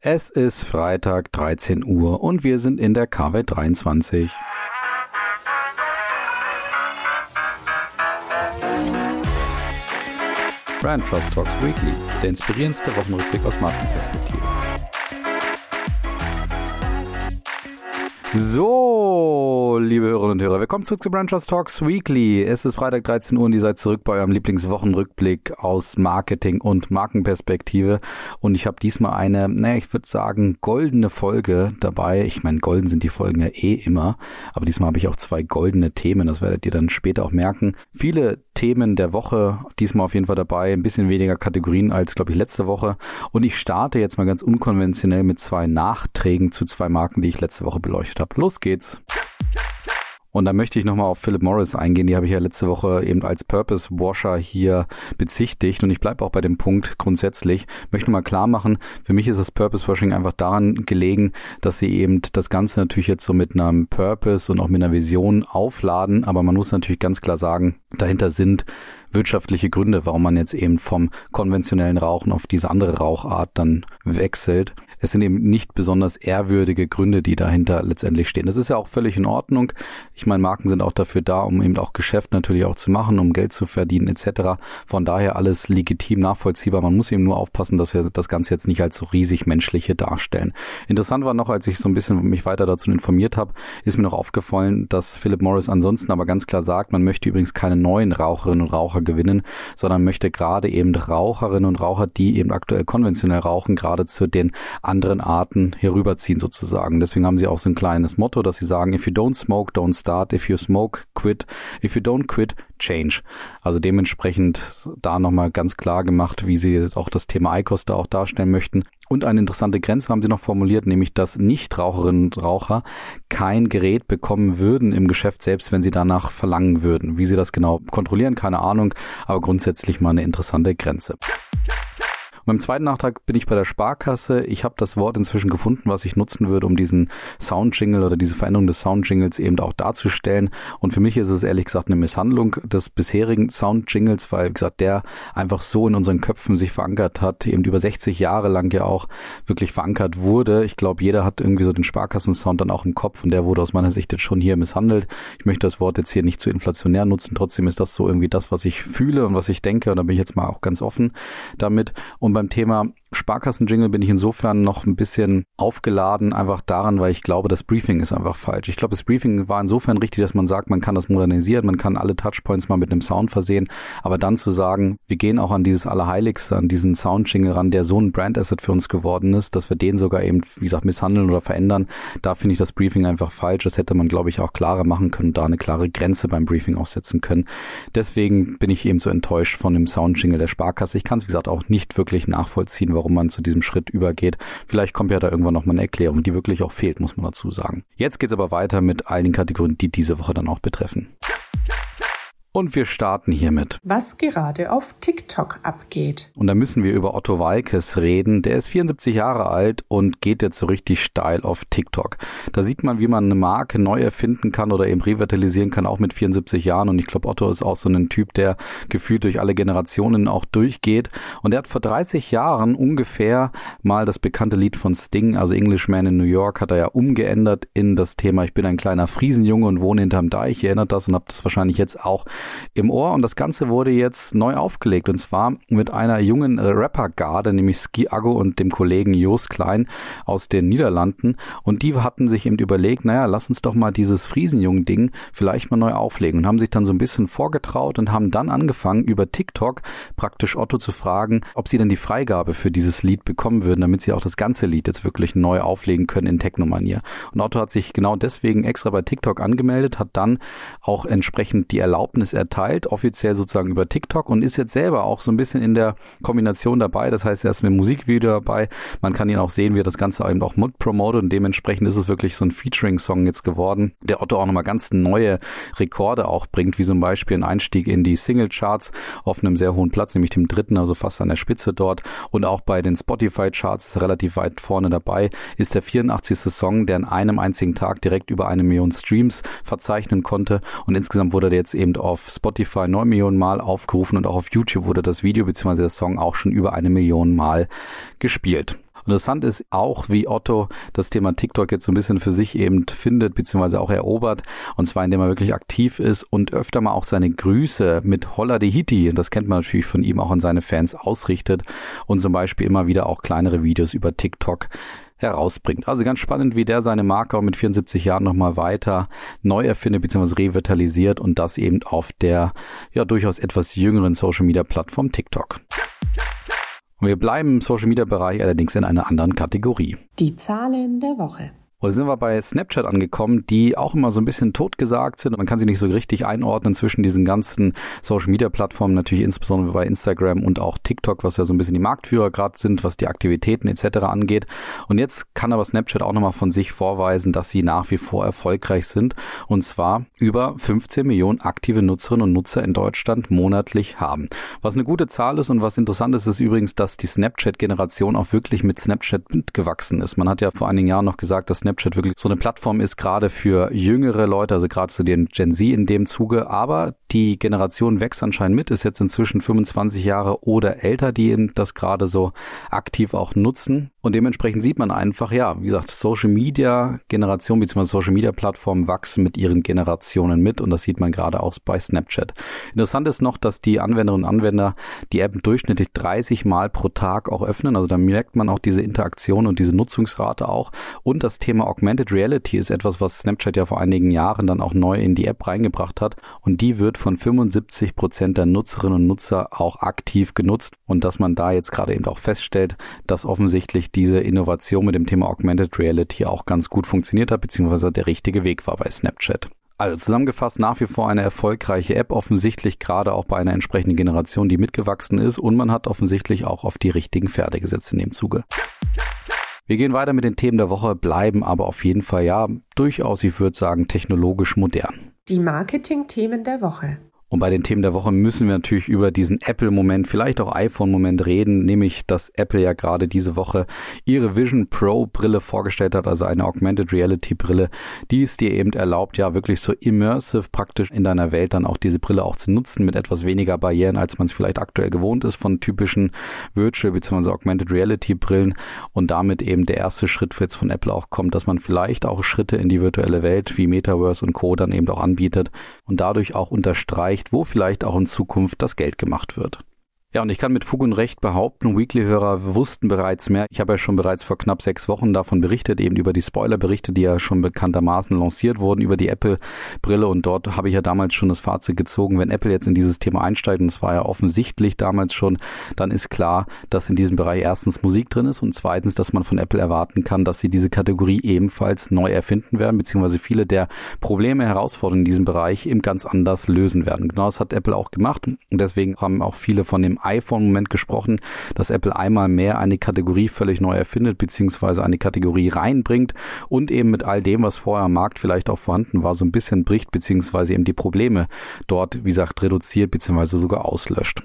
Es ist Freitag 13 Uhr und wir sind in der KW 23. Brand Trust Talks Weekly, der inspirierendste Wochenrückblick aus Markenperspektive. So, liebe Hörerinnen und Hörer, willkommen zurück zu Brand Trust Talks Weekly. Es ist Freitag 13 Uhr und ihr seid zurück bei eurem Lieblingswochenrückblick aus Marketing und Markenperspektive. Und ich habe diesmal eine, naja, ich würde sagen, goldene Folge dabei. Ich meine, golden sind die Folgen ja eh immer, aber diesmal habe ich auch zwei goldene Themen, das werdet ihr dann später auch merken. Viele Themen der Woche, diesmal auf jeden Fall dabei, ein bisschen weniger Kategorien als, glaube ich, letzte Woche. Und ich starte jetzt mal ganz unkonventionell mit zwei Nachträgen zu zwei Marken, die ich letzte Woche beleuchtet habe. Los geht's. Und da möchte ich nochmal auf Philip Morris eingehen. Die habe ich ja letzte Woche eben als Purpose Washer hier bezichtigt. Und ich bleibe auch bei dem Punkt grundsätzlich. Möchte mal klar machen, für mich ist das Purpose Washing einfach daran gelegen, dass sie eben das Ganze natürlich jetzt so mit einem Purpose und auch mit einer Vision aufladen. Aber man muss natürlich ganz klar sagen, dahinter sind wirtschaftliche Gründe, warum man jetzt eben vom konventionellen Rauchen auf diese andere Rauchart dann wechselt es sind eben nicht besonders ehrwürdige Gründe, die dahinter letztendlich stehen. Das ist ja auch völlig in Ordnung. Ich meine, Marken sind auch dafür da, um eben auch Geschäft natürlich auch zu machen, um Geld zu verdienen etc. Von daher alles legitim nachvollziehbar. Man muss eben nur aufpassen, dass wir das Ganze jetzt nicht als so riesig menschliche darstellen. Interessant war noch, als ich so ein bisschen mich weiter dazu informiert habe, ist mir noch aufgefallen, dass Philip Morris ansonsten aber ganz klar sagt, man möchte übrigens keine neuen Raucherinnen und Raucher gewinnen, sondern möchte gerade eben Raucherinnen und Raucher, die eben aktuell konventionell rauchen, gerade zu den anderen Arten herüberziehen sozusagen. Deswegen haben sie auch so ein kleines Motto, dass sie sagen, if you don't smoke, don't start, if you smoke, quit, if you don't quit, change. Also dementsprechend da nochmal ganz klar gemacht, wie sie jetzt auch das Thema ICOS da auch darstellen möchten. Und eine interessante Grenze haben sie noch formuliert, nämlich dass Nichtraucherinnen und Raucher kein Gerät bekommen würden im Geschäft, selbst wenn sie danach verlangen würden. Wie sie das genau kontrollieren, keine Ahnung, aber grundsätzlich mal eine interessante Grenze beim zweiten Nachtrag bin ich bei der Sparkasse. Ich habe das Wort inzwischen gefunden, was ich nutzen würde, um diesen Soundjingle oder diese Veränderung des Soundjingles eben auch darzustellen. Und für mich ist es ehrlich gesagt eine Misshandlung des bisherigen Soundjingles, weil, wie gesagt, der einfach so in unseren Köpfen sich verankert hat, eben über 60 Jahre lang ja auch wirklich verankert wurde. Ich glaube, jeder hat irgendwie so den Sparkassensound dann auch im Kopf und der wurde aus meiner Sicht jetzt schon hier misshandelt. Ich möchte das Wort jetzt hier nicht zu inflationär nutzen. Trotzdem ist das so irgendwie das, was ich fühle und was ich denke. Und da bin ich jetzt mal auch ganz offen damit. Und beim Thema Sparkassen-Jingle bin ich insofern noch ein bisschen aufgeladen, einfach daran, weil ich glaube, das Briefing ist einfach falsch. Ich glaube, das Briefing war insofern richtig, dass man sagt, man kann das modernisieren, man kann alle Touchpoints mal mit einem Sound versehen, aber dann zu sagen, wir gehen auch an dieses Allerheiligste, an diesen Sound-Jingle ran, der so ein Brand-Asset für uns geworden ist, dass wir den sogar eben, wie gesagt, misshandeln oder verändern, da finde ich das Briefing einfach falsch. Das hätte man, glaube ich, auch klarer machen können, da eine klare Grenze beim Briefing aussetzen können. Deswegen bin ich eben so enttäuscht von dem Sound-Jingle der Sparkasse. Ich kann es, wie gesagt, auch nicht wirklich nachvollziehen, warum man zu diesem Schritt übergeht. Vielleicht kommt ja da irgendwann noch mal eine Erklärung, die wirklich auch fehlt, muss man dazu sagen. Jetzt geht's aber weiter mit all den Kategorien, die diese Woche dann auch betreffen. Und wir starten hiermit. Was gerade auf TikTok abgeht. Und da müssen wir über Otto Walkes reden. Der ist 74 Jahre alt und geht jetzt so richtig steil auf TikTok. Da sieht man, wie man eine Marke neu erfinden kann oder eben revitalisieren kann, auch mit 74 Jahren. Und ich glaube, Otto ist auch so ein Typ, der gefühlt durch alle Generationen auch durchgeht. Und er hat vor 30 Jahren ungefähr mal das bekannte Lied von Sting, also Englishman in New York, hat er ja umgeändert in das Thema Ich bin ein kleiner Friesenjunge und wohne hinterm Deich. Ihr erinnert das und habt das wahrscheinlich jetzt auch im Ohr. Und das Ganze wurde jetzt neu aufgelegt. Und zwar mit einer jungen Rappergarde, nämlich Ski Aggo und dem Kollegen Jos Klein aus den Niederlanden. Und die hatten sich eben überlegt, naja, lass uns doch mal dieses Friesenjungen-Ding vielleicht mal neu auflegen. Und haben sich dann so ein bisschen vorgetraut und haben dann angefangen über TikTok praktisch Otto zu fragen, ob sie denn die Freigabe für dieses Lied bekommen würden, damit sie auch das ganze Lied jetzt wirklich neu auflegen können in Technomanier. Und Otto hat sich genau deswegen extra bei TikTok angemeldet, hat dann auch entsprechend die Erlaubnis erteilt, offiziell sozusagen über TikTok und ist jetzt selber auch so ein bisschen in der Kombination dabei. Das heißt, er ist mit Musikvideo dabei. Man kann ihn auch sehen, wie er das Ganze eben auch mit promotet und dementsprechend ist es wirklich so ein Featuring-Song jetzt geworden, der Otto auch nochmal ganz neue Rekorde auch bringt, wie zum Beispiel ein Einstieg in die Single-Charts auf einem sehr hohen Platz, nämlich dem dritten, also fast an der Spitze dort und auch bei den Spotify-Charts relativ weit vorne dabei, ist der 84. Song, der in einem einzigen Tag direkt über eine Million Streams verzeichnen konnte und insgesamt wurde der jetzt eben auf Spotify 9 Millionen Mal aufgerufen und auch auf YouTube wurde das Video bzw. der Song auch schon über eine Million Mal gespielt. interessant ist auch, wie Otto das Thema TikTok jetzt so ein bisschen für sich eben findet, beziehungsweise auch erobert. Und zwar, indem er wirklich aktiv ist und öfter mal auch seine Grüße mit Holla de Hiti, das kennt man natürlich von ihm auch an seine Fans, ausrichtet und zum Beispiel immer wieder auch kleinere Videos über TikTok herausbringt. Also ganz spannend, wie der seine Marke auch mit 74 Jahren nochmal weiter neu erfindet bzw. revitalisiert und das eben auf der ja durchaus etwas jüngeren Social Media Plattform TikTok. Und wir bleiben im Social Media Bereich allerdings in einer anderen Kategorie. Die Zahlen der Woche. Und sind wir bei Snapchat angekommen, die auch immer so ein bisschen totgesagt sind. Man kann sie nicht so richtig einordnen zwischen diesen ganzen Social Media Plattformen, natürlich insbesondere bei Instagram und auch TikTok, was ja so ein bisschen die Marktführer gerade sind, was die Aktivitäten etc. angeht. Und jetzt kann aber Snapchat auch nochmal von sich vorweisen, dass sie nach wie vor erfolgreich sind. Und zwar über 15 Millionen aktive Nutzerinnen und Nutzer in Deutschland monatlich haben. Was eine gute Zahl ist und was interessant ist, ist übrigens, dass die Snapchat-Generation auch wirklich mit Snapchat mitgewachsen ist. Man hat ja vor einigen Jahren noch gesagt, dass Snapchat wirklich so eine Plattform ist, gerade für jüngere Leute, also gerade zu den Gen Z in dem Zuge. Aber die Generation wächst anscheinend mit, ist jetzt inzwischen 25 Jahre oder älter, die das gerade so aktiv auch nutzen. Und dementsprechend sieht man einfach, ja, wie gesagt, Social Media Generation bzw. Social Media Plattformen wachsen mit ihren Generationen mit und das sieht man gerade auch bei Snapchat. Interessant ist noch, dass die Anwenderinnen und Anwender die App durchschnittlich 30 Mal pro Tag auch öffnen. Also da merkt man auch diese Interaktion und diese Nutzungsrate auch. Und das Thema Augmented Reality ist etwas, was Snapchat ja vor einigen Jahren dann auch neu in die App reingebracht hat. Und die wird von 75 Prozent der Nutzerinnen und Nutzer auch aktiv genutzt. Und dass man da jetzt gerade eben auch feststellt, dass offensichtlich diese Innovation mit dem Thema Augmented Reality auch ganz gut funktioniert hat, beziehungsweise der richtige Weg war bei Snapchat. Also zusammengefasst nach wie vor eine erfolgreiche App, offensichtlich gerade auch bei einer entsprechenden Generation, die mitgewachsen ist und man hat offensichtlich auch auf die richtigen Pferde gesetzt in dem Zuge. Wir gehen weiter mit den Themen der Woche, bleiben aber auf jeden Fall ja durchaus, ich würde sagen, technologisch modern. Die Marketing-Themen der Woche. Und bei den Themen der Woche müssen wir natürlich über diesen Apple-Moment, vielleicht auch iPhone-Moment reden, nämlich dass Apple ja gerade diese Woche ihre Vision Pro Brille vorgestellt hat, also eine Augmented Reality Brille, die es dir eben erlaubt, ja wirklich so immersive praktisch in deiner Welt dann auch diese Brille auch zu nutzen mit etwas weniger Barrieren, als man es vielleicht aktuell gewohnt ist von typischen Virtual bzw. Augmented Reality Brillen und damit eben der erste Schritt jetzt von Apple auch kommt, dass man vielleicht auch Schritte in die virtuelle Welt wie Metaverse und Co. dann eben auch anbietet und dadurch auch unterstreicht, erreicht, wo vielleicht auch in Zukunft das Geld gemacht wird. Ja, und ich kann mit Fug und Recht behaupten, Weekly-Hörer wussten bereits mehr. Ich habe ja schon bereits vor knapp sechs Wochen davon berichtet, eben über die Spoiler-Berichte, die ja schon bekanntermaßen lanciert wurden, über die Apple-Brille. Und dort habe ich ja damals schon das Fazit gezogen, wenn Apple jetzt in dieses Thema einsteigt, und es war ja offensichtlich damals schon, dann ist klar, dass in diesem Bereich erstens Musik drin ist und zweitens, dass man von Apple erwarten kann, dass sie diese Kategorie ebenfalls neu erfinden werden, beziehungsweise viele der Probleme, Herausforderungen in diesem Bereich eben ganz anders lösen werden. Genau das hat Apple auch gemacht und deswegen haben auch viele von dem iPhone-Moment gesprochen, dass Apple einmal mehr eine Kategorie völlig neu erfindet, beziehungsweise eine Kategorie reinbringt und eben mit all dem, was vorher am Markt vielleicht auch vorhanden war, so ein bisschen bricht, beziehungsweise eben die Probleme dort, wie gesagt, reduziert, beziehungsweise sogar auslöscht.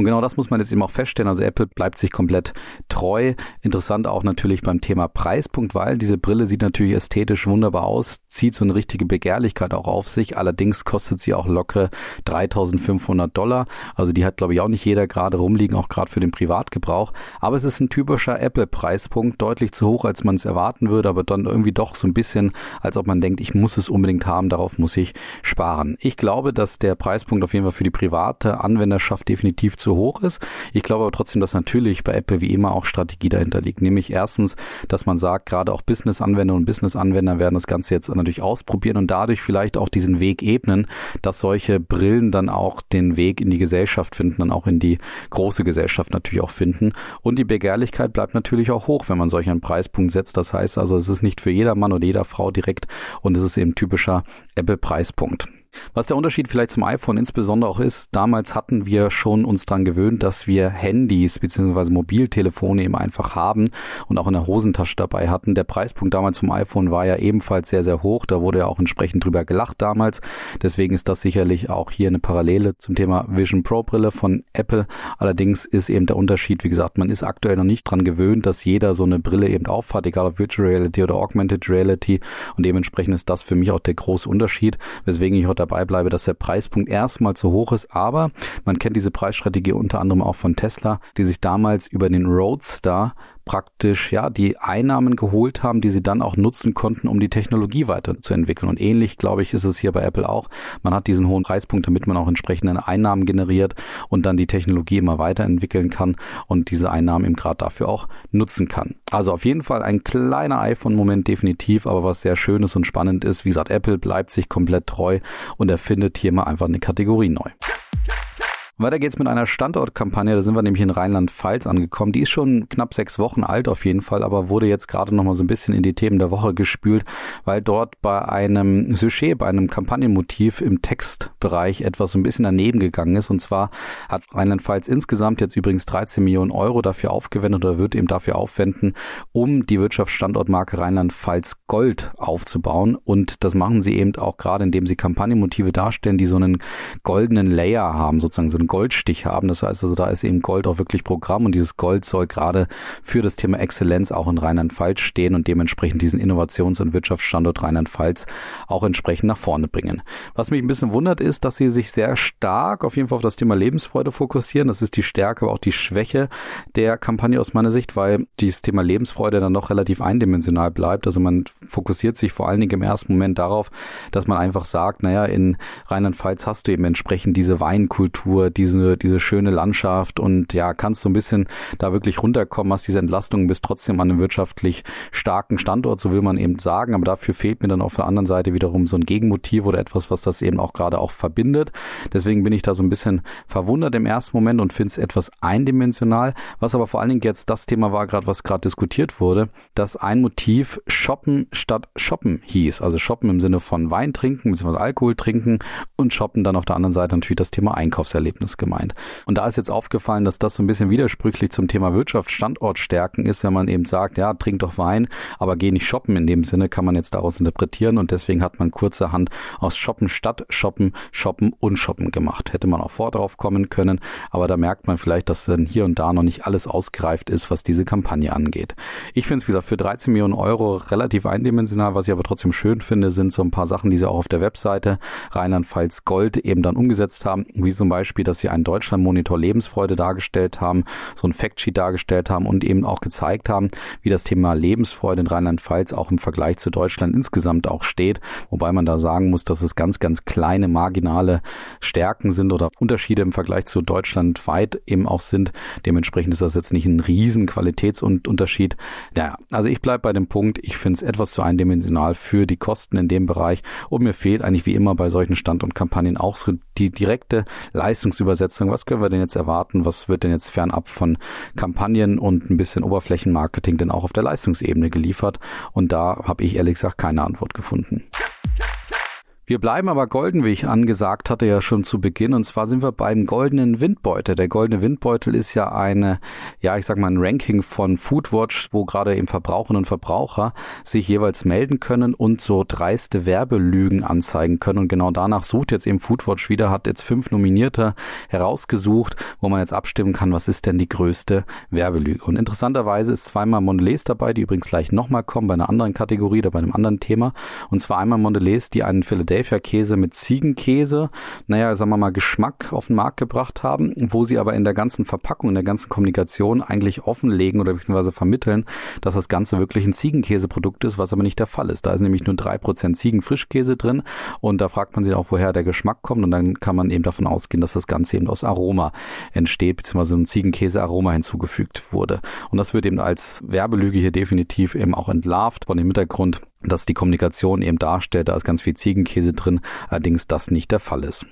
Und genau das muss man jetzt eben auch feststellen. Also Apple bleibt sich komplett treu. Interessant auch natürlich beim Thema Preispunkt, weil diese Brille sieht natürlich ästhetisch wunderbar aus, zieht so eine richtige Begehrlichkeit auch auf sich. Allerdings kostet sie auch lockere 3500 Dollar. Also die hat, glaube ich, auch nicht jeder gerade rumliegen, auch gerade für den Privatgebrauch. Aber es ist ein typischer Apple-Preispunkt, deutlich zu hoch, als man es erwarten würde, aber dann irgendwie doch so ein bisschen, als ob man denkt, ich muss es unbedingt haben, darauf muss ich sparen. Ich glaube, dass der Preispunkt auf jeden Fall für die private Anwenderschaft definitiv zu zu hoch ist. Ich glaube aber trotzdem, dass natürlich bei Apple wie immer auch Strategie dahinter liegt. Nämlich erstens, dass man sagt, gerade auch Business-Anwender und Business-Anwender werden das Ganze jetzt natürlich ausprobieren und dadurch vielleicht auch diesen Weg ebnen, dass solche Brillen dann auch den Weg in die Gesellschaft finden, dann auch in die große Gesellschaft natürlich auch finden. Und die Begehrlichkeit bleibt natürlich auch hoch, wenn man solch einen Preispunkt setzt. Das heißt also, es ist nicht für jeder Mann oder jeder Frau direkt und es ist eben typischer Apple-Preispunkt. Was der Unterschied vielleicht zum iPhone insbesondere auch ist, damals hatten wir schon uns daran gewöhnt, dass wir Handys bzw. Mobiltelefone eben einfach haben und auch in der Hosentasche dabei hatten. Der Preispunkt damals vom iPhone war ja ebenfalls sehr, sehr hoch. Da wurde ja auch entsprechend drüber gelacht damals. Deswegen ist das sicherlich auch hier eine Parallele zum Thema Vision Pro Brille von Apple. Allerdings ist eben der Unterschied, wie gesagt, man ist aktuell noch nicht dran gewöhnt, dass jeder so eine Brille eben aufhat, egal ob Virtual Reality oder Augmented Reality. Und dementsprechend ist das für mich auch der große Unterschied, weswegen ich heute dabei bleibe, dass der Preispunkt erstmal zu hoch ist. Aber man kennt diese Preisstrategie unter anderem auch von Tesla, die sich damals über den Roadster praktisch ja die Einnahmen geholt haben, die sie dann auch nutzen konnten, um die Technologie weiterzuentwickeln. Und ähnlich, glaube ich, ist es hier bei Apple auch. Man hat diesen hohen Preispunkt, damit man auch entsprechende Einnahmen generiert und dann die Technologie immer weiterentwickeln kann und diese Einnahmen eben gerade dafür auch nutzen kann. Also auf jeden Fall ein kleiner iPhone-Moment definitiv, aber was sehr schönes und spannend ist, wie gesagt, Apple bleibt sich komplett treu und erfindet hier mal einfach eine Kategorie neu. Weiter geht's mit einer Standortkampagne, da sind wir nämlich in Rheinland-Pfalz angekommen. Die ist schon knapp sechs Wochen alt auf jeden Fall, aber wurde jetzt gerade nochmal so ein bisschen in die Themen der Woche gespült, weil dort bei einem Sujet, bei einem Kampagnenmotiv im Textbereich etwas so ein bisschen daneben gegangen ist. Und zwar hat Rheinland-Pfalz insgesamt jetzt übrigens 13 Millionen Euro dafür aufgewendet oder wird eben dafür aufwenden, um die Wirtschaftsstandortmarke Rheinland-Pfalz Gold aufzubauen. Und das machen sie eben auch gerade, indem sie Kampagnenmotive darstellen, die so einen goldenen Layer haben, sozusagen so Goldstich haben. Das heißt also, da ist eben Gold auch wirklich Programm und dieses Gold soll gerade für das Thema Exzellenz auch in Rheinland-Pfalz stehen und dementsprechend diesen Innovations- und Wirtschaftsstandort Rheinland-Pfalz auch entsprechend nach vorne bringen. Was mich ein bisschen wundert ist, dass sie sich sehr stark auf jeden Fall auf das Thema Lebensfreude fokussieren. Das ist die Stärke, aber auch die Schwäche der Kampagne aus meiner Sicht, weil dieses Thema Lebensfreude dann doch relativ eindimensional bleibt. Also man fokussiert sich vor allen Dingen im ersten Moment darauf, dass man einfach sagt, naja, in Rheinland-Pfalz hast du eben entsprechend diese Weinkultur, diese, diese schöne Landschaft und ja, kannst so ein bisschen da wirklich runterkommen, hast diese Entlastung, bist trotzdem an einem wirtschaftlich starken Standort, so will man eben sagen, aber dafür fehlt mir dann auf der anderen Seite wiederum so ein Gegenmotiv oder etwas, was das eben auch gerade auch verbindet. Deswegen bin ich da so ein bisschen verwundert im ersten Moment und finde es etwas eindimensional, was aber vor allen Dingen jetzt das Thema war gerade, was gerade diskutiert wurde, dass ein Motiv Shoppen statt Shoppen hieß, also Shoppen im Sinne von Wein trinken bzw. Alkohol trinken und Shoppen dann auf der anderen Seite natürlich das Thema Einkaufserlebnis Business gemeint. Und da ist jetzt aufgefallen, dass das so ein bisschen widersprüchlich zum Thema Wirtschaftsstandort stärken ist, wenn man eben sagt, ja, trink doch Wein, aber geh nicht shoppen in dem Sinne, kann man jetzt daraus interpretieren und deswegen hat man kurzerhand aus Shoppen statt Shoppen, Shoppen und Shoppen gemacht. Hätte man auch vor drauf kommen können, aber da merkt man vielleicht, dass dann hier und da noch nicht alles ausgereift ist, was diese Kampagne angeht. Ich finde es, wie gesagt, für 13 Millionen Euro relativ eindimensional. Was ich aber trotzdem schön finde, sind so ein paar Sachen, die sie auch auf der Webseite Rheinland-Pfalz Gold eben dann umgesetzt haben, wie zum Beispiel, dass sie einen Deutschlandmonitor Lebensfreude dargestellt haben, so ein Factsheet dargestellt haben und eben auch gezeigt haben, wie das Thema Lebensfreude in Rheinland-Pfalz auch im Vergleich zu Deutschland insgesamt auch steht, wobei man da sagen muss, dass es ganz, ganz kleine marginale Stärken sind oder Unterschiede im Vergleich zu Deutschland weit eben auch sind. Dementsprechend ist das jetzt nicht ein riesen Qualitätsunterschied. Ja, also ich bleibe bei dem Punkt, ich finde es etwas zu eindimensional für die Kosten in dem Bereich und mir fehlt eigentlich wie immer bei solchen Stand- und Kampagnen auch so die direkte Leistungsübertragung Übersetzung, was können wir denn jetzt erwarten, was wird denn jetzt fernab von Kampagnen und ein bisschen Oberflächenmarketing denn auch auf der Leistungsebene geliefert? Und da habe ich ehrlich gesagt keine Antwort gefunden. Wir bleiben aber golden, wie ich angesagt hatte ja schon zu Beginn. Und zwar sind wir beim goldenen Windbeutel. Der goldene Windbeutel ist ja eine, ja, ich sag mal ein Ranking von Foodwatch, wo gerade eben Verbraucherinnen und Verbraucher sich jeweils melden können und so dreiste Werbelügen anzeigen können. Und genau danach sucht jetzt eben Foodwatch wieder, hat jetzt fünf Nominierte herausgesucht, wo man jetzt abstimmen kann, was ist denn die größte Werbelüge. Und interessanterweise ist zweimal Mondelez dabei, die übrigens gleich nochmal kommen bei einer anderen Kategorie oder bei einem anderen Thema. Und zwar einmal Mondelez, die einen Philadelphia Philadelphia-Käse mit Ziegenkäse, naja, sagen wir mal, Geschmack auf den Markt gebracht haben, wo sie aber in der ganzen Verpackung, in der ganzen Kommunikation eigentlich offenlegen oder beziehungsweise vermitteln, dass das Ganze wirklich ein Ziegenkäseprodukt ist, was aber nicht der Fall ist. Da ist nämlich nur drei Prozent Ziegenfrischkäse drin und da fragt man sich auch, woher der Geschmack kommt und dann kann man eben davon ausgehen, dass das Ganze eben aus Aroma entsteht, beziehungsweise ein Ziegenkäse-Aroma hinzugefügt wurde. Und das wird eben als Werbelüge hier definitiv eben auch entlarvt von dem Hintergrund, dass die Kommunikation eben darstellt, da ist ganz viel Ziegenkäse drin, allerdings das nicht der Fall ist.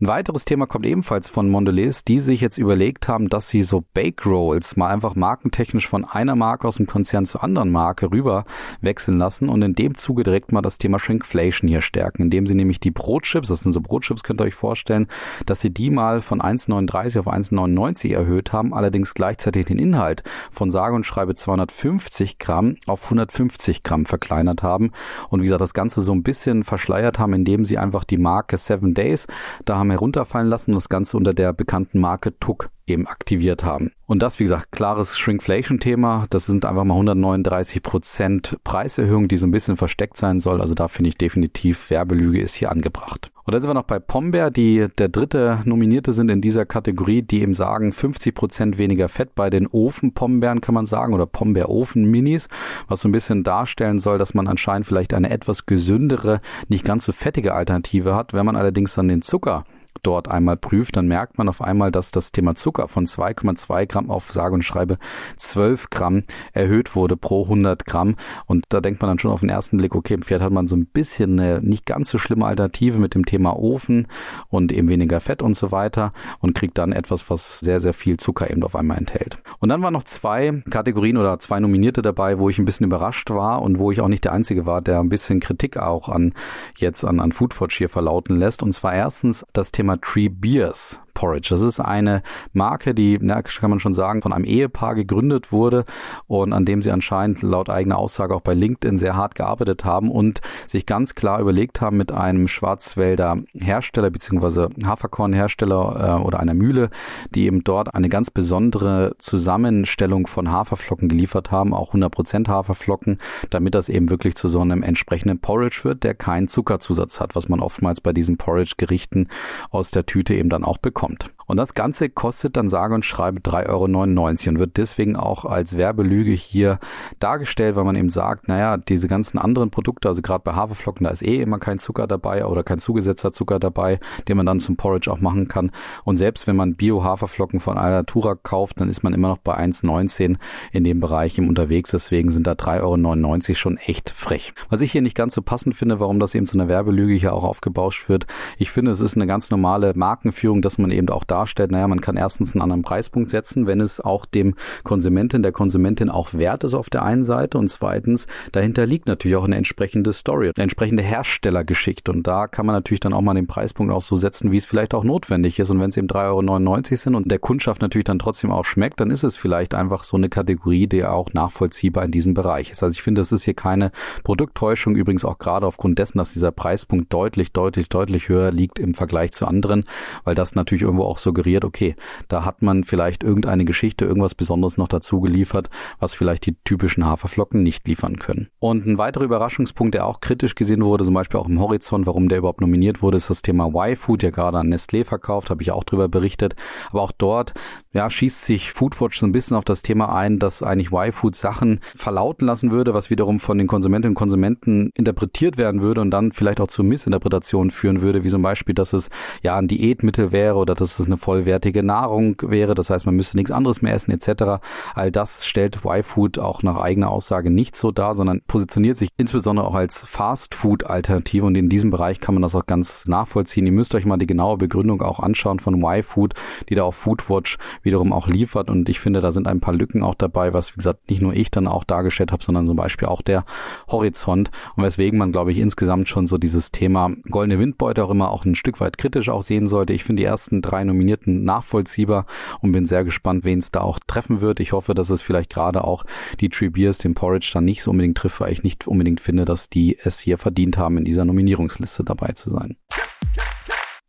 Ein weiteres Thema kommt ebenfalls von Mondelez, die sich jetzt überlegt haben, dass sie so Bake Rolls mal einfach markentechnisch von einer Marke aus dem Konzern zur anderen Marke rüber wechseln lassen und in dem Zuge direkt mal das Thema Shrinkflation hier stärken, indem sie nämlich die Brotchips, das sind so Brotchips, könnt ihr euch vorstellen, dass sie die mal von 1,39 auf 1,99 erhöht haben, allerdings gleichzeitig den Inhalt von sage und schreibe 250 Gramm auf 150 Gramm verkleinert haben und wie gesagt das Ganze so ein bisschen verschleiert haben, indem sie einfach die Marke Seven Days da haben herunterfallen lassen das Ganze unter der bekannten Marke Tuck eben aktiviert haben. Und das, wie gesagt, klares Shrinkflation-Thema. Das sind einfach mal 139 Prozent Preiserhöhung, die so ein bisschen versteckt sein soll. Also da finde ich definitiv, Werbelüge ist hier angebracht. Und da sind wir noch bei Pombeer, die der dritte Nominierte sind in dieser Kategorie, die eben sagen, 50 Prozent weniger Fett bei den Ofen-Pombeeren kann man sagen oder Pombeer-Ofen-Minis, was so ein bisschen darstellen soll, dass man anscheinend vielleicht eine etwas gesündere, nicht ganz so fettige Alternative hat. Wenn man allerdings dann den Zucker dort einmal prüft, dann merkt man auf einmal, dass das Thema Zucker von 2,2 Gramm auf sage und schreibe 12 Gramm erhöht wurde pro 100 Gramm. Und da denkt man dann schon auf den ersten Blick, okay, im Pferd hat man so ein bisschen eine nicht ganz so schlimme Alternative mit dem Thema Ofen und eben weniger Fett und so weiter und kriegt dann etwas, was sehr, sehr viel Zucker eben auf einmal enthält. Und dann waren noch zwei Kategorien oder zwei Nominierte dabei, wo ich ein bisschen überrascht war und wo ich auch nicht der Einzige war, der ein bisschen Kritik auch an jetzt an, an Foodwatch hier verlauten lässt. Und zwar erstens das Thema Tree Beers. Porridge. Das ist eine Marke, die, na, kann man schon sagen, von einem Ehepaar gegründet wurde und an dem sie anscheinend laut eigener Aussage auch bei LinkedIn sehr hart gearbeitet haben und sich ganz klar überlegt haben mit einem Schwarzwälder Hersteller bzw. Haferkornhersteller äh, oder einer Mühle, die eben dort eine ganz besondere Zusammenstellung von Haferflocken geliefert haben, auch 100% Haferflocken, damit das eben wirklich zu so einem entsprechenden Porridge wird, der keinen Zuckerzusatz hat, was man oftmals bei diesen Porridge-Gerichten aus der Tüte eben dann auch bekommt kommt. Und das Ganze kostet dann sage und schreibe 3,99 Euro und wird deswegen auch als Werbelüge hier dargestellt, weil man eben sagt, naja, diese ganzen anderen Produkte, also gerade bei Haferflocken, da ist eh immer kein Zucker dabei oder kein zugesetzter Zucker dabei, den man dann zum Porridge auch machen kann. Und selbst wenn man Bio-Haferflocken von Alnatura kauft, dann ist man immer noch bei 1,19 in dem Bereich im unterwegs. Deswegen sind da 3,99 Euro schon echt frech. Was ich hier nicht ganz so passend finde, warum das eben zu einer Werbelüge hier auch aufgebauscht wird, ich finde, es ist eine ganz normale Markenführung, dass man eben auch da darstellt, naja, man kann erstens einen anderen Preispunkt setzen, wenn es auch dem Konsumenten, der Konsumentin auch wert ist auf der einen Seite. Und zweitens, dahinter liegt natürlich auch eine entsprechende Story, eine entsprechende Herstellergeschichte. Und da kann man natürlich dann auch mal den Preispunkt auch so setzen, wie es vielleicht auch notwendig ist. Und wenn es eben 3,99 Euro sind und der Kundschaft natürlich dann trotzdem auch schmeckt, dann ist es vielleicht einfach so eine Kategorie, die auch nachvollziehbar in diesem Bereich ist. Also ich finde, das ist hier keine Produkttäuschung, übrigens auch gerade aufgrund dessen, dass dieser Preispunkt deutlich, deutlich, deutlich höher liegt im Vergleich zu anderen, weil das natürlich irgendwo auch suggeriert, okay, da hat man vielleicht irgendeine Geschichte, irgendwas Besonderes noch dazu geliefert, was vielleicht die typischen Haferflocken nicht liefern können. Und ein weiterer Überraschungspunkt, der auch kritisch gesehen wurde, zum Beispiel auch im Horizont, warum der überhaupt nominiert wurde, ist das Thema Y-Food, ja gerade an Nestlé verkauft, habe ich auch drüber berichtet. Aber auch dort, ja, schießt sich Foodwatch so ein bisschen auf das Thema ein, dass eigentlich Y-Food Sachen verlauten lassen würde, was wiederum von den Konsumentinnen und Konsumenten interpretiert werden würde und dann vielleicht auch zu Missinterpretationen führen würde, wie zum Beispiel, dass es ja ein Diätmittel wäre oder dass es eine vollwertige Nahrung wäre. Das heißt, man müsste nichts anderes mehr essen etc. All das stellt Y-Food auch nach eigener Aussage nicht so dar, sondern positioniert sich insbesondere auch als Fast-Food-Alternative und in diesem Bereich kann man das auch ganz nachvollziehen. Ihr müsst euch mal die genaue Begründung auch anschauen von Y-Food, die da auf Foodwatch wiederum auch liefert und ich finde, da sind ein paar Lücken auch dabei, was wie gesagt nicht nur ich dann auch dargestellt habe, sondern zum Beispiel auch der Horizont und weswegen man glaube ich insgesamt schon so dieses Thema goldene Windbeute auch immer auch ein Stück weit kritisch auch sehen sollte. Ich finde die ersten drei Nominierten nachvollziehbar und bin sehr gespannt, wen es da auch treffen wird. Ich hoffe, dass es vielleicht gerade auch die Tree Beers, den Porridge dann nicht so unbedingt trifft, weil ich nicht unbedingt finde, dass die es hier verdient haben, in dieser Nominierungsliste dabei zu sein.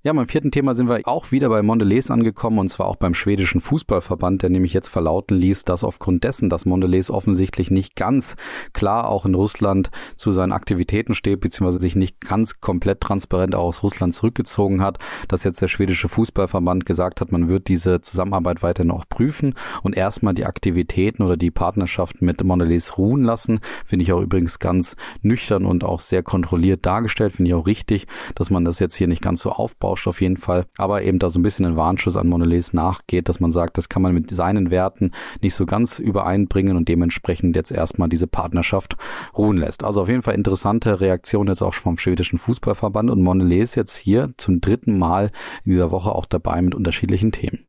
Ja, beim vierten Thema sind wir auch wieder bei Mondelez angekommen und zwar auch beim schwedischen Fußballverband, der nämlich jetzt verlauten ließ, dass aufgrund dessen, dass Mondelez offensichtlich nicht ganz klar auch in Russland zu seinen Aktivitäten steht, beziehungsweise sich nicht ganz komplett transparent auch aus Russland zurückgezogen hat, dass jetzt der schwedische Fußballverband gesagt hat, man wird diese Zusammenarbeit weiter noch prüfen und erstmal die Aktivitäten oder die Partnerschaft mit Mondelez ruhen lassen. Finde ich auch übrigens ganz nüchtern und auch sehr kontrolliert dargestellt. Finde ich auch richtig, dass man das jetzt hier nicht ganz so aufbaut Austausch auf jeden Fall, aber eben da so ein bisschen ein Warnschuss an Mondelez nachgeht, dass man sagt, das kann man mit seinen Werten nicht so ganz übereinbringen und dementsprechend jetzt erstmal diese Partnerschaft ruhen lässt. Also auf jeden Fall interessante Reaktion jetzt auch vom schwedischen Fußballverband und Mondelez jetzt hier zum dritten Mal in dieser Woche auch dabei mit unterschiedlichen Themen.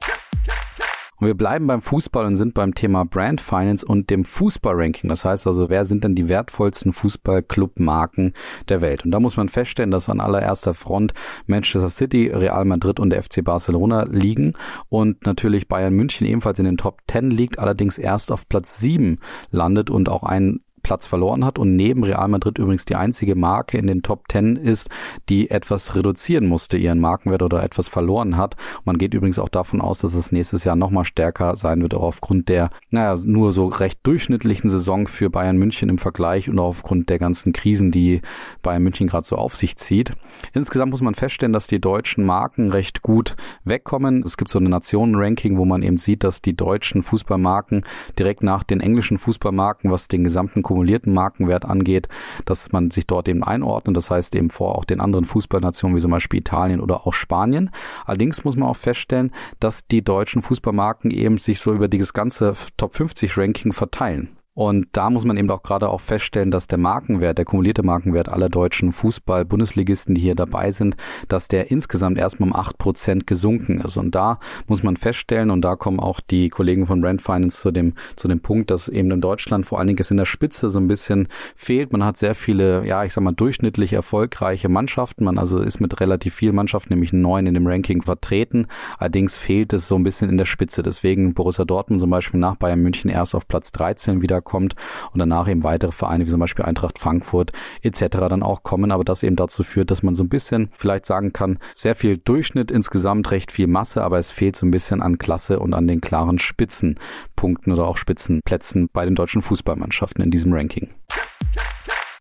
Und wir bleiben beim Fußball und sind beim Thema Brand Finance und dem Fußballranking. Das heißt also, wer sind denn die wertvollsten Fußballclubmarken der Welt? Und da muss man feststellen, dass an allererster Front Manchester City, Real Madrid und der FC Barcelona liegen und natürlich Bayern München ebenfalls in den Top 10 liegt, allerdings erst auf Platz 7 landet und auch ein Platz verloren hat und neben Real Madrid übrigens die einzige Marke in den Top Ten ist, die etwas reduzieren musste, ihren Markenwert oder etwas verloren hat. Man geht übrigens auch davon aus, dass es nächstes Jahr nochmal stärker sein wird, auch aufgrund der, naja, nur so recht durchschnittlichen Saison für Bayern München im Vergleich und auch aufgrund der ganzen Krisen, die Bayern München gerade so auf sich zieht. Insgesamt muss man feststellen, dass die deutschen Marken recht gut wegkommen. Es gibt so eine Nationenranking, wo man eben sieht, dass die deutschen Fußballmarken direkt nach den englischen Fußballmarken, was den gesamten kumulierten Markenwert angeht, dass man sich dort eben einordnet. Das heißt eben vor auch den anderen Fußballnationen wie zum Beispiel Italien oder auch Spanien. Allerdings muss man auch feststellen, dass die deutschen Fußballmarken eben sich so über dieses ganze Top 50 Ranking verteilen. Und da muss man eben auch gerade auch feststellen, dass der Markenwert, der kumulierte Markenwert aller deutschen Fußball-Bundesligisten, die hier dabei sind, dass der insgesamt erstmal um acht Prozent gesunken ist. Und da muss man feststellen, und da kommen auch die Kollegen von Brand Finance zu dem, zu dem Punkt, dass eben in Deutschland vor allen Dingen es in der Spitze so ein bisschen fehlt. Man hat sehr viele, ja, ich sag mal, durchschnittlich erfolgreiche Mannschaften. Man also ist mit relativ vielen Mannschaften, nämlich neun in dem Ranking vertreten. Allerdings fehlt es so ein bisschen in der Spitze. Deswegen Borussia Dortmund zum Beispiel nach Bayern München erst auf Platz 13 wieder kommt und danach eben weitere Vereine wie zum Beispiel Eintracht Frankfurt etc. dann auch kommen, aber das eben dazu führt, dass man so ein bisschen vielleicht sagen kann, sehr viel Durchschnitt insgesamt, recht viel Masse, aber es fehlt so ein bisschen an Klasse und an den klaren Spitzenpunkten oder auch Spitzenplätzen bei den deutschen Fußballmannschaften in diesem Ranking.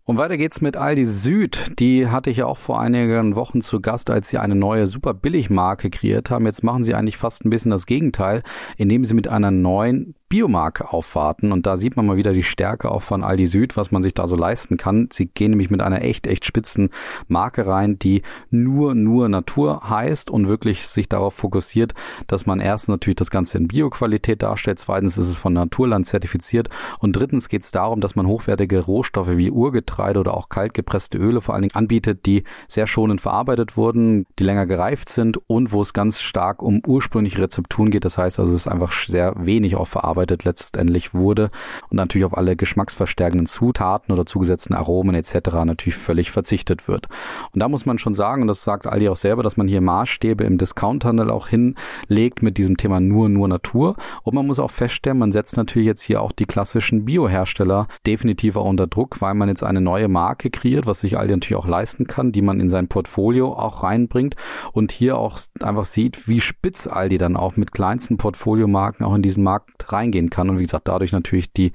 Und weiter geht's mit Aldi Süd. Die hatte ich ja auch vor einigen Wochen zu Gast, als sie eine neue super Billigmarke kreiert haben. Jetzt machen sie eigentlich fast ein bisschen das Gegenteil, indem sie mit einer neuen Biomarke aufwarten. Und da sieht man mal wieder die Stärke auch von Aldi Süd, was man sich da so leisten kann. Sie gehen nämlich mit einer echt, echt spitzen Marke rein, die nur, nur Natur heißt und wirklich sich darauf fokussiert, dass man erstens natürlich das Ganze in Bioqualität darstellt, zweitens ist es von Naturland zertifiziert und drittens geht es darum, dass man hochwertige Rohstoffe wie Urgetreide oder auch kaltgepresste Öle vor allen Dingen anbietet, die sehr schonend verarbeitet wurden, die länger gereift sind und wo es ganz stark um ursprüngliche Rezepturen geht. Das heißt also, es ist einfach sehr wenig auch verarbeitet verarbeitet letztendlich wurde und natürlich auf alle geschmacksverstärkenden Zutaten oder zugesetzten Aromen etc. natürlich völlig verzichtet wird. Und da muss man schon sagen, und das sagt Aldi auch selber, dass man hier Maßstäbe im Discounthandel auch hinlegt mit diesem Thema nur, nur Natur. Und man muss auch feststellen, man setzt natürlich jetzt hier auch die klassischen Biohersteller definitiv auch unter Druck, weil man jetzt eine neue Marke kreiert, was sich Aldi natürlich auch leisten kann, die man in sein Portfolio auch reinbringt und hier auch einfach sieht, wie spitz Aldi dann auch mit kleinsten Portfoliomarken auch in diesen Markt rein reingehen kann und wie gesagt dadurch natürlich die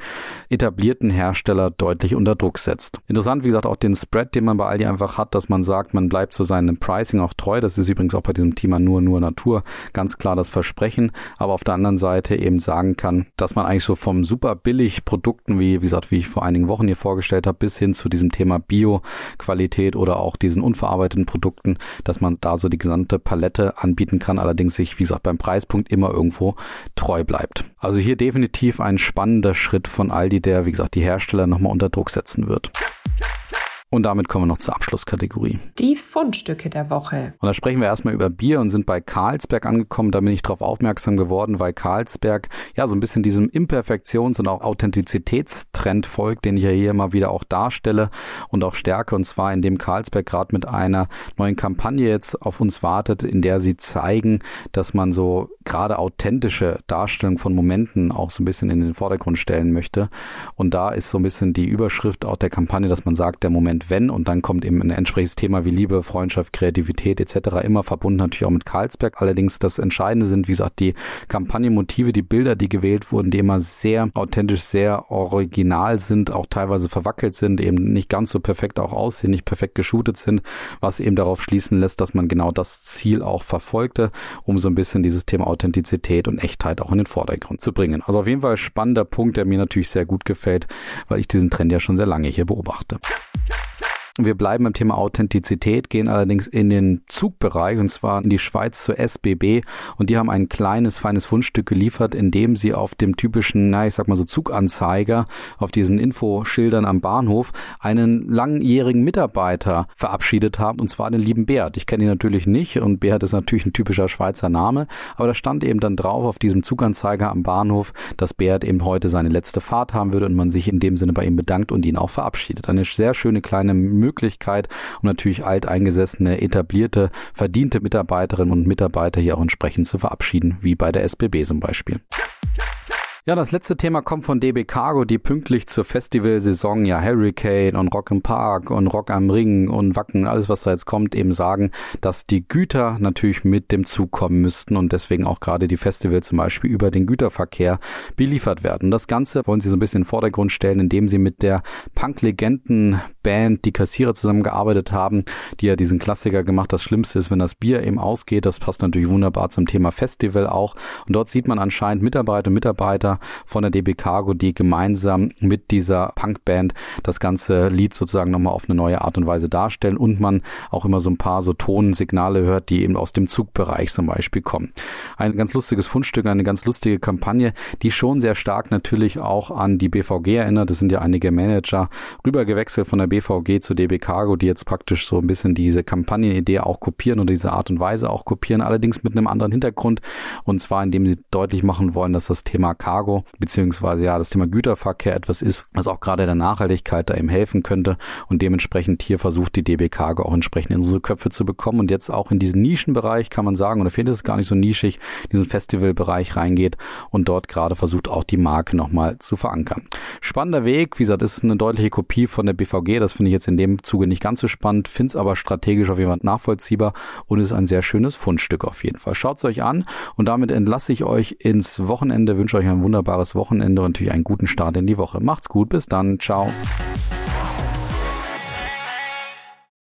etablierten Hersteller deutlich unter Druck setzt. Interessant, wie gesagt, auch den Spread, den man bei Aldi einfach hat, dass man sagt, man bleibt zu seinem Pricing auch treu. Das ist übrigens auch bei diesem Thema nur, nur Natur ganz klar das Versprechen. Aber auf der anderen Seite eben sagen kann, dass man eigentlich so vom super billig Produkten, wie, wie gesagt, wie ich vor einigen Wochen hier vorgestellt habe, bis hin zu diesem Thema Bio-Qualität oder auch diesen unverarbeiteten Produkten, dass man da so die gesamte Palette anbieten kann, allerdings sich, wie gesagt, beim Preispunkt immer irgendwo treu bleibt. Also hier definitiv ein spannender Schritt von Aldi, der, wie gesagt, die Hersteller nochmal unter Druck setzen wird. Und damit kommen wir noch zur Abschlusskategorie. Die Fundstücke der Woche. Und da sprechen wir erstmal über Bier und sind bei Carlsberg angekommen. Da bin ich darauf aufmerksam geworden, weil Carlsberg ja so ein bisschen diesem Imperfektions- und auch Authentizitätstrend folgt, den ich ja hier immer wieder auch darstelle und auch stärke. Und zwar, indem Carlsberg gerade mit einer neuen Kampagne jetzt auf uns wartet, in der sie zeigen, dass man so gerade authentische Darstellung von Momenten auch so ein bisschen in den Vordergrund stellen möchte. Und da ist so ein bisschen die Überschrift auch der Kampagne, dass man sagt, der Moment und wenn und dann kommt eben ein entsprechendes Thema wie Liebe, Freundschaft, Kreativität etc. immer verbunden natürlich auch mit Karlsberg. Allerdings das Entscheidende sind, wie gesagt, die Kampagnenmotive, die Bilder, die gewählt wurden, die immer sehr authentisch, sehr original sind, auch teilweise verwackelt sind, eben nicht ganz so perfekt auch aussehen, nicht perfekt geshootet sind, was eben darauf schließen lässt, dass man genau das Ziel auch verfolgte, um so ein bisschen dieses Thema Authentizität und Echtheit auch in den Vordergrund zu bringen. Also auf jeden Fall spannender Punkt, der mir natürlich sehr gut gefällt, weil ich diesen Trend ja schon sehr lange hier beobachte. Wir bleiben beim Thema Authentizität, gehen allerdings in den Zugbereich und zwar in die Schweiz zur SBB und die haben ein kleines, feines Fundstück geliefert, in dem sie auf dem typischen, na, ich sag mal so Zuganzeiger, auf diesen Infoschildern am Bahnhof einen langjährigen Mitarbeiter verabschiedet haben und zwar den lieben Beat. Ich kenne ihn natürlich nicht und Beat ist natürlich ein typischer Schweizer Name, aber da stand eben dann drauf auf diesem Zuganzeiger am Bahnhof, dass Beat eben heute seine letzte Fahrt haben würde und man sich in dem Sinne bei ihm bedankt und ihn auch verabschiedet. Eine sehr schöne kleine Möglichkeit, um natürlich alteingesessene, etablierte, verdiente Mitarbeiterinnen und Mitarbeiter hier auch entsprechend zu verabschieden, wie bei der SBB zum Beispiel. Ja, das letzte Thema kommt von DB Cargo, die pünktlich zur Festivalsaison ja Hurricane und Rock im Park und Rock am Ring und Wacken, alles was da jetzt kommt, eben sagen, dass die Güter natürlich mit dem Zug kommen müssten und deswegen auch gerade die Festivals zum Beispiel über den Güterverkehr beliefert werden. Das Ganze wollen sie so ein bisschen in den Vordergrund stellen, indem sie mit der Punk-Legenden-Band, die Kassierer zusammengearbeitet haben, die ja diesen Klassiker gemacht, das Schlimmste ist, wenn das Bier eben ausgeht. Das passt natürlich wunderbar zum Thema Festival auch. Und dort sieht man anscheinend Mitarbeiter und Mitarbeiter, von der DB Cargo, die gemeinsam mit dieser Punkband das ganze Lied sozusagen nochmal auf eine neue Art und Weise darstellen und man auch immer so ein paar so Tonsignale hört, die eben aus dem Zugbereich zum Beispiel kommen. Ein ganz lustiges Fundstück, eine ganz lustige Kampagne, die schon sehr stark natürlich auch an die BVG erinnert. Das sind ja einige Manager rübergewechselt von der BVG zu DB Cargo, die jetzt praktisch so ein bisschen diese Kampagnenidee auch kopieren und diese Art und Weise auch kopieren, allerdings mit einem anderen Hintergrund und zwar indem sie deutlich machen wollen, dass das Thema Cargo Cargo, beziehungsweise ja das Thema Güterverkehr etwas ist, was auch gerade der Nachhaltigkeit da eben helfen könnte und dementsprechend hier versucht die DB Cargo auch entsprechend in unsere Köpfe zu bekommen und jetzt auch in diesen Nischenbereich kann man sagen, oder finde es gar nicht so nischig, diesen Festivalbereich reingeht und dort gerade versucht auch die Marke nochmal zu verankern. Spannender Weg, wie gesagt, ist eine deutliche Kopie von der BVG, das finde ich jetzt in dem Zuge nicht ganz so spannend, finde es aber strategisch auf jeden Fall nachvollziehbar und ist ein sehr schönes Fundstück auf jeden Fall. Schaut es euch an und damit entlasse ich euch ins Wochenende, wünsche euch einen wunderbares Wochenende und natürlich einen guten Start in die Woche. Macht's gut, bis dann, ciao.